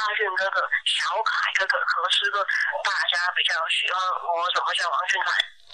大俊哥哥小凯哥哥和师哥大家比较喜欢我怎么叫王俊凯。